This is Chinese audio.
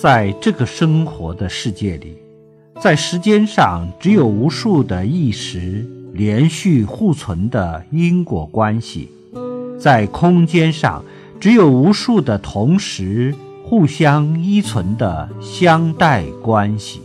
在这个生活的世界里，在时间上只有无数的意识连续互存的因果关系，在空间上只有无数的同时互相依存的相待关系。